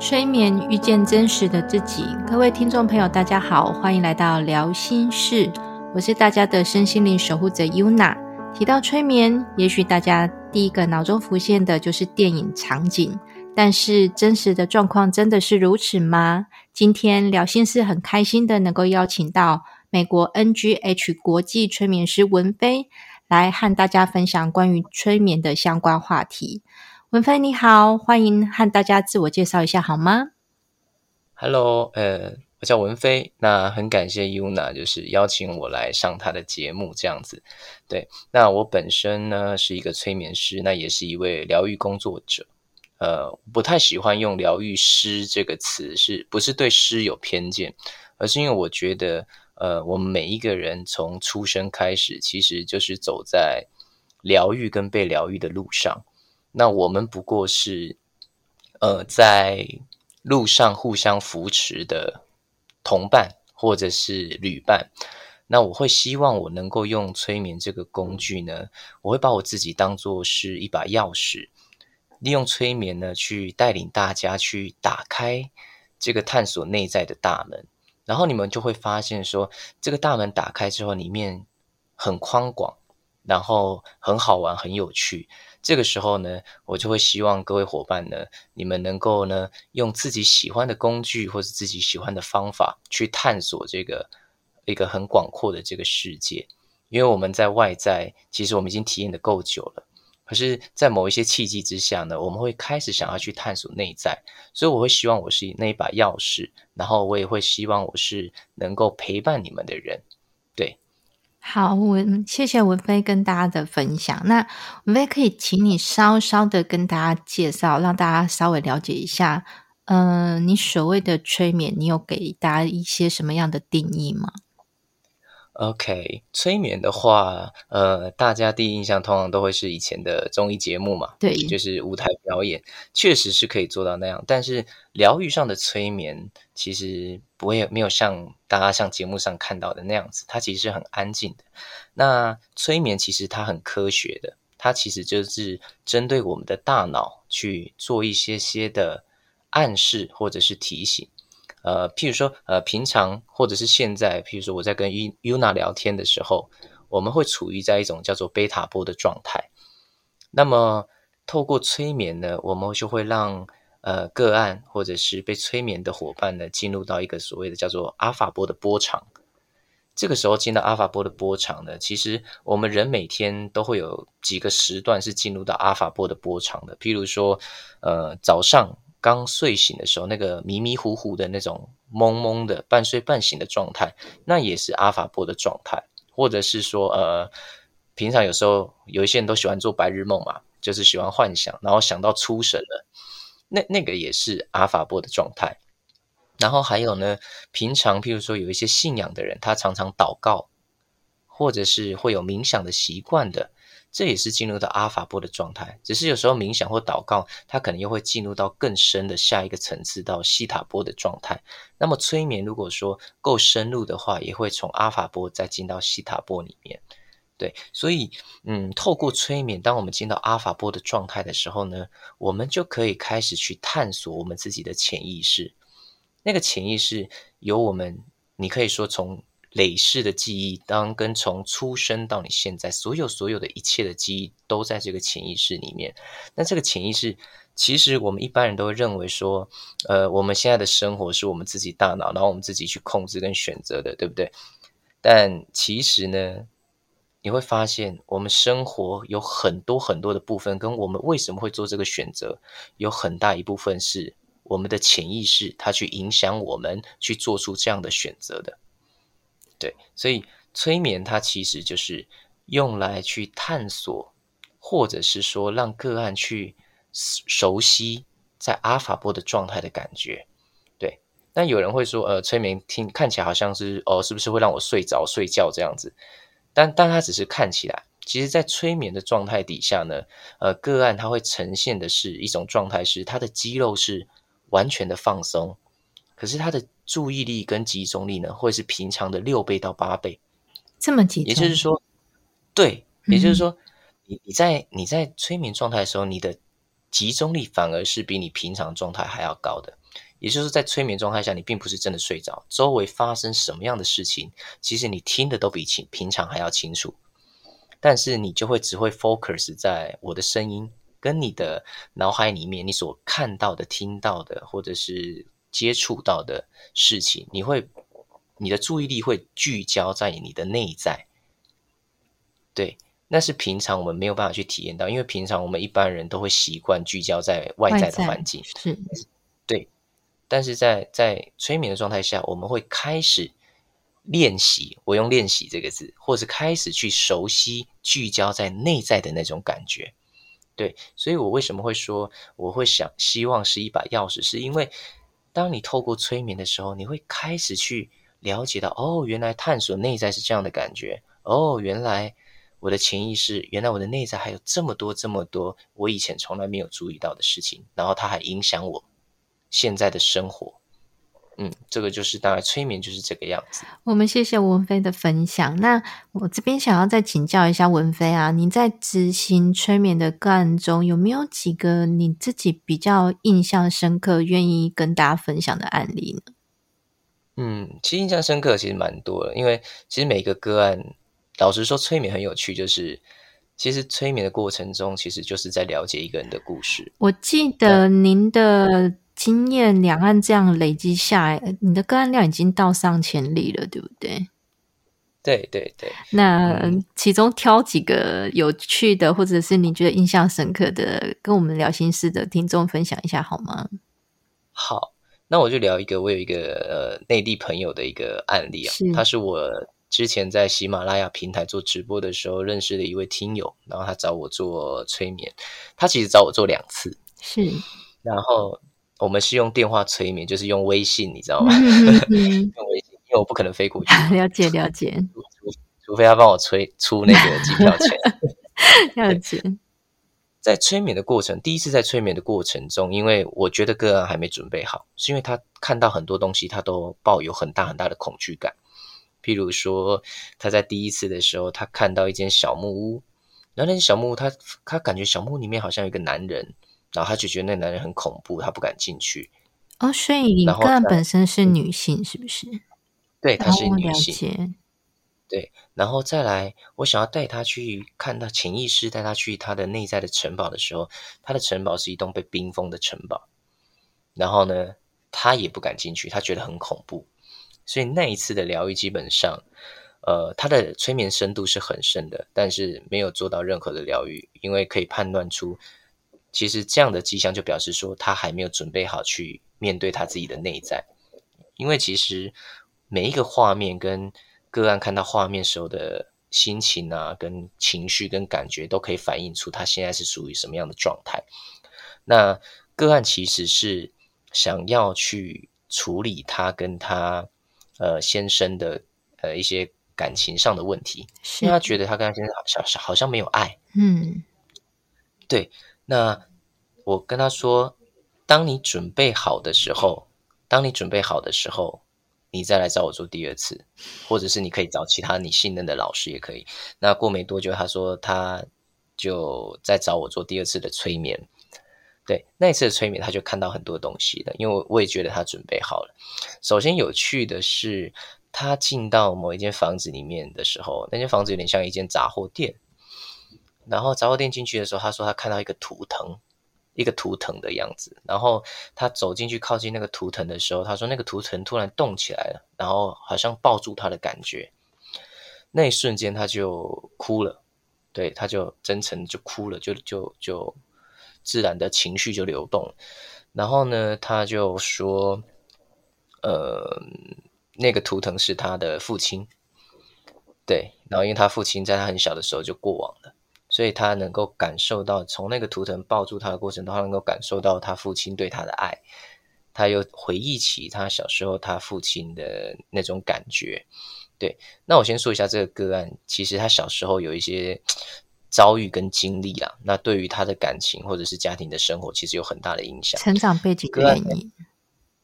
催眠遇见真实的自己，各位听众朋友，大家好，欢迎来到聊心事，我是大家的身心灵守护者 Yuna。提到催眠，也许大家第一个脑中浮现的就是电影场景，但是真实的状况真的是如此吗？今天聊心事很开心的能够邀请到美国 NGH 国际催眠师文飞来和大家分享关于催眠的相关话题。文飞你好，欢迎和大家自我介绍一下好吗？Hello，呃，我叫文飞，那很感谢 Yuna 就是邀请我来上他的节目这样子。对，那我本身呢是一个催眠师，那也是一位疗愈工作者。呃，不太喜欢用疗愈师这个词，是不是对师有偏见？而是因为我觉得，呃，我们每一个人从出生开始，其实就是走在疗愈跟被疗愈的路上。那我们不过是，呃，在路上互相扶持的同伴或者是旅伴。那我会希望我能够用催眠这个工具呢，我会把我自己当做是一把钥匙，利用催眠呢去带领大家去打开这个探索内在的大门。然后你们就会发现说，这个大门打开之后，里面很宽广，然后很好玩，很有趣。这个时候呢，我就会希望各位伙伴呢，你们能够呢，用自己喜欢的工具或者自己喜欢的方法去探索这个一个很广阔的这个世界。因为我们在外在，其实我们已经体验的够久了，可是，在某一些契机之下呢，我们会开始想要去探索内在。所以，我会希望我是那一把钥匙，然后我也会希望我是能够陪伴你们的人。好，文谢谢文飞跟大家的分享。那文飞可以请你稍稍的跟大家介绍，让大家稍微了解一下，嗯，你所谓的催眠，你有给大家一些什么样的定义吗？OK，催眠的话，呃，大家第一印象通常都会是以前的综艺节目嘛，对，就是舞台表演，确实是可以做到那样。但是疗愈上的催眠，其实不会没有像大家像节目上看到的那样子，它其实是很安静的。那催眠其实它很科学的，它其实就是针对我们的大脑去做一些些的暗示或者是提醒。呃，譬如说，呃，平常或者是现在，譬如说我在跟 Yuna 聊天的时候，我们会处于在一种叫做贝塔波的状态。那么，透过催眠呢，我们就会让呃个案或者是被催眠的伙伴呢，进入到一个所谓的叫做阿法波的波长。这个时候进到阿法波的波长呢，其实我们人每天都会有几个时段是进入到阿法波的波长的。譬如说，呃，早上。刚睡醒的时候，那个迷迷糊糊的那种懵懵的半睡半醒的状态，那也是阿法波的状态，或者是说，呃，平常有时候有一些人都喜欢做白日梦嘛，就是喜欢幻想，然后想到出神了，那那个也是阿法波的状态。然后还有呢，平常譬如说有一些信仰的人，他常常祷告，或者是会有冥想的习惯的。这也是进入到阿法波的状态，只是有时候冥想或祷告，它可能又会进入到更深的下一个层次，到西塔波的状态。那么催眠如果说够深入的话，也会从阿法波再进到西塔波里面。对，所以嗯，透过催眠，当我们进到阿法波的状态的时候呢，我们就可以开始去探索我们自己的潜意识。那个潜意识由我们，你可以说从。累世的记忆，当跟从出生到你现在，所有所有的一切的记忆，都在这个潜意识里面。那这个潜意识，其实我们一般人都会认为说，呃，我们现在的生活是我们自己大脑，然后我们自己去控制跟选择的，对不对？但其实呢，你会发现，我们生活有很多很多的部分，跟我们为什么会做这个选择，有很大一部分是我们的潜意识，它去影响我们去做出这样的选择的。对，所以催眠它其实就是用来去探索，或者是说让个案去熟悉在阿法波的状态的感觉。对，但有人会说，呃，催眠听看起来好像是哦，是不是会让我睡着睡觉这样子？但但它只是看起来，其实在催眠的状态底下呢，呃，个案它会呈现的是一种状态，是它的肌肉是完全的放松。可是他的注意力跟集中力呢，会是平常的六倍到八倍，这么集中。也就是说，对，也就是说，你你在你在催眠状态的时候，你的集中力反而是比你平常状态还要高的。也就是在催眠状态下，你并不是真的睡着，周围发生什么样的事情，其实你听的都比清平常还要清楚，但是你就会只会 focus 在我的声音跟你的脑海里面你所看到的、听到的，或者是接触到的事情，你会你的注意力会聚焦在你的内在，对。那是平常我们没有办法去体验到，因为平常我们一般人都会习惯聚焦在外在的环境，是，对。但是在在催眠的状态下，我们会开始练习，我用“练习”这个字，或是开始去熟悉聚焦在内在的那种感觉。对，所以我为什么会说我会想希望是一把钥匙，是因为当你透过催眠的时候，你会开始去了解到，哦，原来探索内在是这样的感觉，哦，原来。我的潜意识，原来我的内在还有这么多、这么多我以前从来没有注意到的事情，然后它还影响我现在的生活。嗯，这个就是大概催眠就是这个样子。我们谢谢文飞的分享。那我这边想要再请教一下文飞啊，你在执行催眠的个案中，有没有几个你自己比较印象深刻、愿意跟大家分享的案例呢？嗯，其实印象深刻其实蛮多的，因为其实每个个案。老实说，催眠很有趣，就是其实催眠的过程中，其实就是在了解一个人的故事。我记得您的经验，两岸这样累积下来，你的个案量已经到上千例了，对不对？对对对。那其中挑几个有趣的，或者是你觉得印象深刻的，跟我们聊心事的听众分享一下好吗？好，那我就聊一个，我有一个呃内地朋友的一个案例啊，他是我。之前在喜马拉雅平台做直播的时候，认识的一位听友，然后他找我做催眠，他其实找我做两次，是，然后我们是用电话催眠，就是用微信，你知道吗？用微信，因为我不可能飞过去。了解了解，除除非他帮我催出那个机票钱。了解。在催眠的过程，第一次在催眠的过程中，因为我觉得个案还没准备好，是因为他看到很多东西，他都抱有很大很大的恐惧感。譬如说，他在第一次的时候，他看到一间小木屋，然后那间小木屋，他他感觉小木屋里面好像有一个男人，然后他就觉得那男人很恐怖，他不敢进去。哦，所以你个人本身是女性，是不是？对，她是女性。对，然后再来，我想要带他去看到潜意识，带他去他的内在的城堡的时候，他的城堡是一栋被冰封的城堡，然后呢，他也不敢进去，他觉得很恐怖。所以那一次的疗愈基本上，呃，他的催眠深度是很深的，但是没有做到任何的疗愈，因为可以判断出，其实这样的迹象就表示说他还没有准备好去面对他自己的内在。因为其实每一个画面跟个案看到画面时候的心情啊、跟情绪、跟感觉，都可以反映出他现在是属于什么样的状态。那个案其实是想要去处理他跟他。呃，先生的呃一些感情上的问题，因为他觉得他跟他先生好像好像没有爱。嗯，对。那我跟他说，当你准备好的时候，当你准备好的时候，你再来找我做第二次，或者是你可以找其他你信任的老师也可以。那过没多久，他说他就在找我做第二次的催眠。对那一次的催眠，他就看到很多东西了。因为我也觉得他准备好了。首先有趣的是，他进到某一间房子里面的时候，那间房子有点像一间杂货店。然后杂货店进去的时候，他说他看到一个图腾，一个图腾的样子。然后他走进去靠近那个图腾的时候，他说那个图腾突然动起来了，然后好像抱住他的感觉。那一瞬间他就哭了，对，他就真诚就哭了，就就就。自然的情绪就流动，然后呢，他就说：“呃，那个图腾是他的父亲，对，然后因为他父亲在他很小的时候就过往了，所以他能够感受到从那个图腾抱住他的过程中，他能够感受到他父亲对他的爱，他又回忆起他小时候他父亲的那种感觉。对，那我先说一下这个个案，其实他小时候有一些。”遭遇跟经历啦，那对于他的感情或者是家庭的生活，其实有很大的影响。成长背景原因，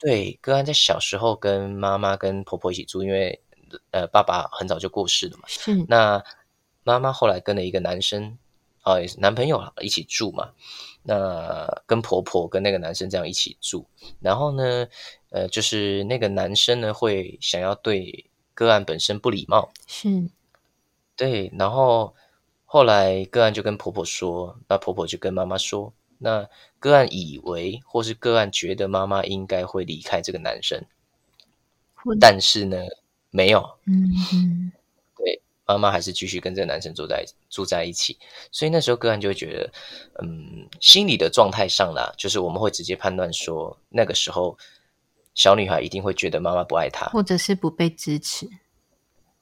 对，个案在小时候跟妈妈跟婆婆一起住，因为呃爸爸很早就过世了嘛。是。那妈妈后来跟了一个男生啊，男朋友一起住嘛。那跟婆婆跟那个男生这样一起住，然后呢，呃，就是那个男生呢会想要对个案本身不礼貌，是，对，然后后来个案就跟婆婆说，那婆婆就跟妈妈说，那个案以为或是个案觉得妈妈应该会离开这个男生，但是呢，没有，嗯嗯。妈妈还是继续跟这个男生住在住在一起，所以那时候个案就会觉得，嗯，心理的状态上啦，就是我们会直接判断说，那个时候小女孩一定会觉得妈妈不爱她，或者是不被支持。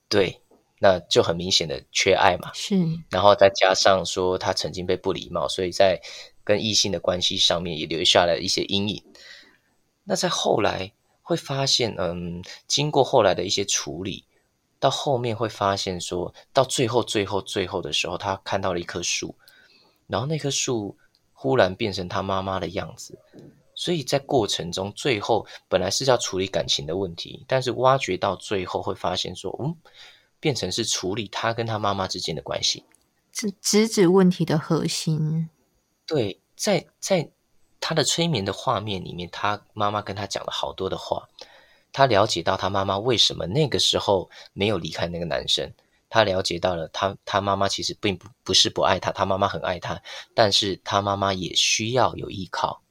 对，那就很明显的缺爱嘛。是，然后再加上说她曾经被不礼貌，所以在跟异性的关系上面也留下了一些阴影。那在后来会发现，嗯，经过后来的一些处理。到后面会发现，说到最后、最后、最后的时候，他看到了一棵树，然后那棵树忽然变成他妈妈的样子。所以在过程中，最后本来是要处理感情的问题，但是挖掘到最后会发现，说嗯，变成是处理他跟他妈妈之间的关系，是直指问题的核心。对，在在他的催眠的画面里面，他妈妈跟他讲了好多的话。他了解到他妈妈为什么那个时候没有离开那个男生，他了解到了他他妈妈其实并不不是不爱他，他妈妈很爱他，但是他妈妈也需要有依靠，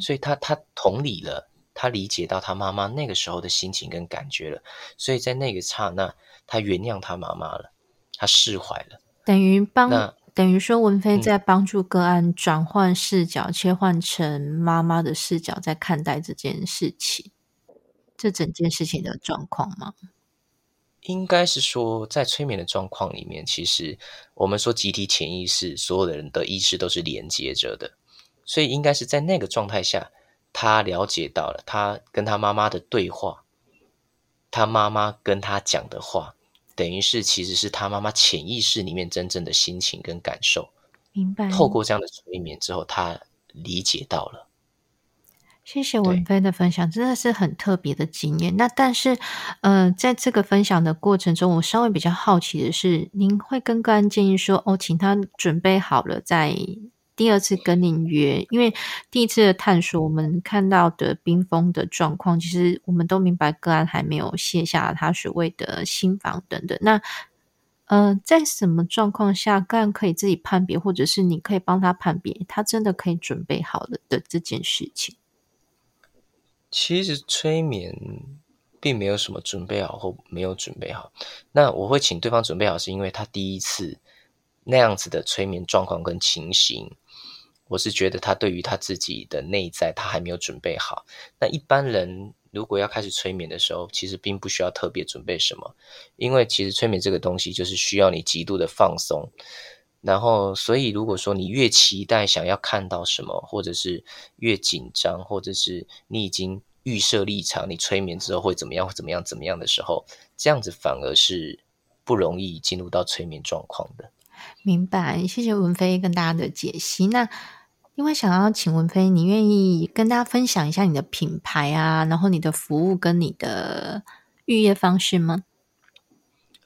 所以他他同理了，他理解到他妈妈那个时候的心情跟感觉了，所以在那个刹那，他原谅他妈妈了，他释怀了，等于帮等于说文飞在帮助个案转换视角，切换成妈妈的视角，在看待这件事情。这整件事情的状况吗？应该是说，在催眠的状况里面，其实我们说集体潜意识，所有的人的意识都是连接着的，所以应该是在那个状态下，他了解到了他跟他妈妈的对话，他妈妈跟他讲的话，等于是其实是他妈妈潜意识里面真正的心情跟感受。明白。透过这样的催眠之后，他理解到了。谢谢文飞的分享，真的是很特别的经验。那但是，呃，在这个分享的过程中，我稍微比较好奇的是，您会跟个案建议说，哦，请他准备好了，再第二次跟您约，因为第一次的探索，我们看到的冰封的状况，其实我们都明白个案还没有卸下他所谓的心房等等。那，呃，在什么状况下，个案可以自己判别，或者是你可以帮他判别，他真的可以准备好了的这件事情？其实催眠并没有什么准备好或没有准备好。那我会请对方准备好，是因为他第一次那样子的催眠状况跟情形，我是觉得他对于他自己的内在他还没有准备好。那一般人如果要开始催眠的时候，其实并不需要特别准备什么，因为其实催眠这个东西就是需要你极度的放松。然后，所以如果说你越期待想要看到什么，或者是越紧张，或者是你已经预设立场，你催眠之后会怎么样，会怎么样，怎么样的时候，这样子反而是不容易进入到催眠状况的。明白，谢谢文飞跟大家的解析。那因为想要请文飞，你愿意跟大家分享一下你的品牌啊，然后你的服务跟你的预约方式吗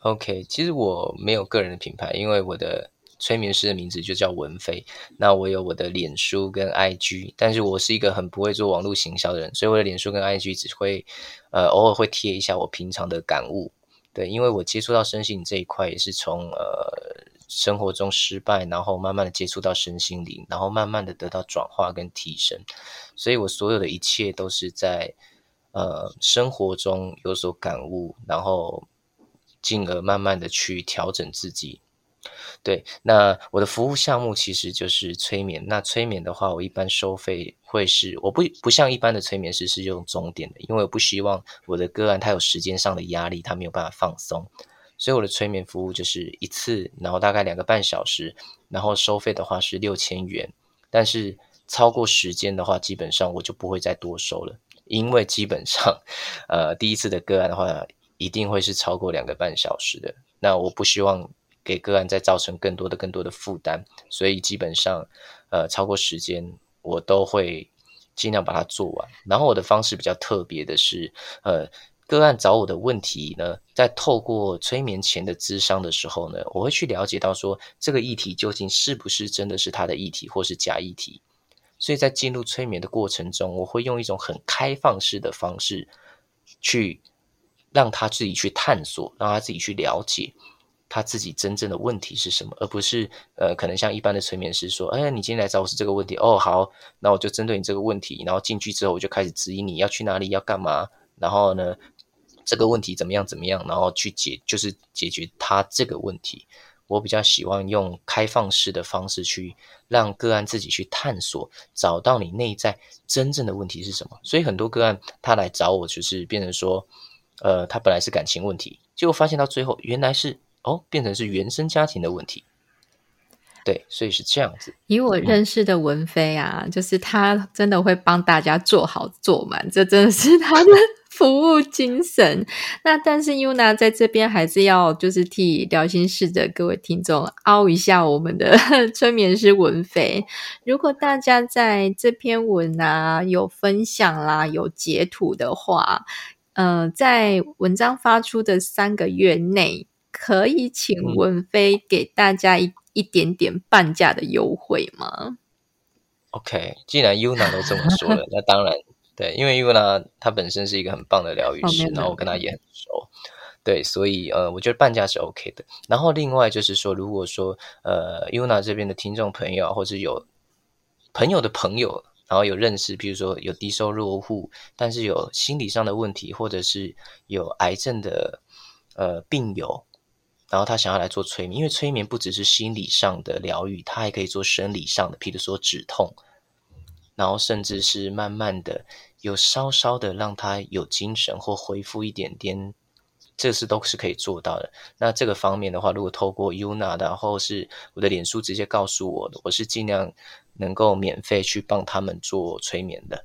？OK，其实我没有个人的品牌，因为我的。催眠师的名字就叫文飞，那我有我的脸书跟 IG，但是我是一个很不会做网络行销的人，所以我的脸书跟 IG 只会呃偶尔会贴一下我平常的感悟，对，因为我接触到身心灵这一块也是从呃生活中失败，然后慢慢的接触到身心灵，然后慢慢的得到转化跟提升，所以我所有的一切都是在呃生活中有所感悟，然后进而慢慢的去调整自己。对，那我的服务项目其实就是催眠。那催眠的话，我一般收费会是，我不不像一般的催眠师是用终点的，因为我不希望我的个案他有时间上的压力，他没有办法放松，所以我的催眠服务就是一次，然后大概两个半小时，然后收费的话是六千元。但是超过时间的话，基本上我就不会再多收了，因为基本上，呃，第一次的个案的话，一定会是超过两个半小时的。那我不希望。给个案再造成更多的、更多的负担，所以基本上，呃，超过时间我都会尽量把它做完。然后我的方式比较特别的是，呃，个案找我的问题呢，在透过催眠前的咨商的时候呢，我会去了解到说这个议题究竟是不是真的是他的议题，或是假议题。所以在进入催眠的过程中，我会用一种很开放式的方式去让他自己去探索，让他自己去了解。他自己真正的问题是什么，而不是呃，可能像一般的催眠师说：“哎，你今天来找我是这个问题哦，好，那我就针对你这个问题，然后进去之后我就开始指引你要去哪里，要干嘛，然后呢，这个问题怎么样怎么样，然后去解，就是解决他这个问题。我比较喜欢用开放式的方式去让个案自己去探索，找到你内在真正的问题是什么。所以很多个案他来找我，就是变成说，呃，他本来是感情问题，结果发现到最后原来是。哦，变成是原生家庭的问题，对，所以是这样子。以我认识的文飞啊，就是他真的会帮大家做好做满，这真的是他的 服务精神。那但是 UNA 在这边还是要就是替聊心室的各位听众凹一下我们的 催眠师文飞。如果大家在这篇文啊有分享啦，有截图的话，呃，在文章发出的三个月内。可以请文飞给大家一一点点半价的优惠吗？OK，既然 Una 都这么说了，那当然对，因为 Una 他本身是一个很棒的疗愈师，然后我跟她也很熟，对，所以呃，我觉得半价是 OK 的。然后另外就是说，如果说呃 Una 这边的听众朋友，或者有朋友的朋友，然后有认识，比如说有低收入户，但是有心理上的问题，或者是有癌症的呃病友。然后他想要来做催眠，因为催眠不只是心理上的疗愈，他还可以做生理上的，譬如说止痛，然后甚至是慢慢的有稍稍的让他有精神或恢复一点点，这是都是可以做到的。那这个方面的话，如果透过 UNA，然后是我的脸书直接告诉我的，我是尽量能够免费去帮他们做催眠的，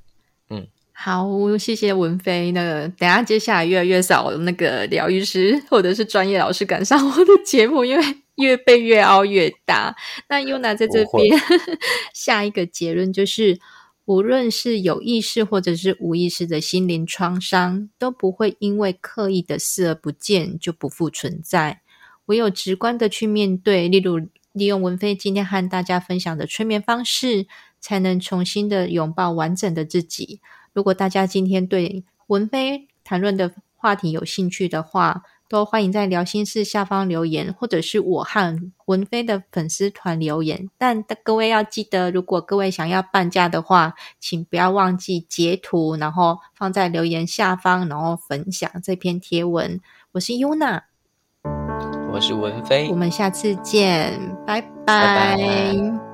好，谢谢文飞。那个，等下接下来越来越少那个疗愈师或者是专业老师赶上我的节目，因为越被越凹越大。那 UNA 在这边 下一个结论就是，无论是有意识或者是无意识的心灵创伤，都不会因为刻意的视而不见就不复存在。唯有直观的去面对，例如利用文飞今天和大家分享的催眠方式，才能重新的拥抱完整的自己。如果大家今天对文飞谈论的话题有兴趣的话，都欢迎在聊心事下方留言，或者是我和文飞的粉丝团留言。但各位要记得，如果各位想要半价的话，请不要忘记截图，然后放在留言下方，然后分享这篇贴文。我是 UNA，我是文飞，我们下次见，拜拜。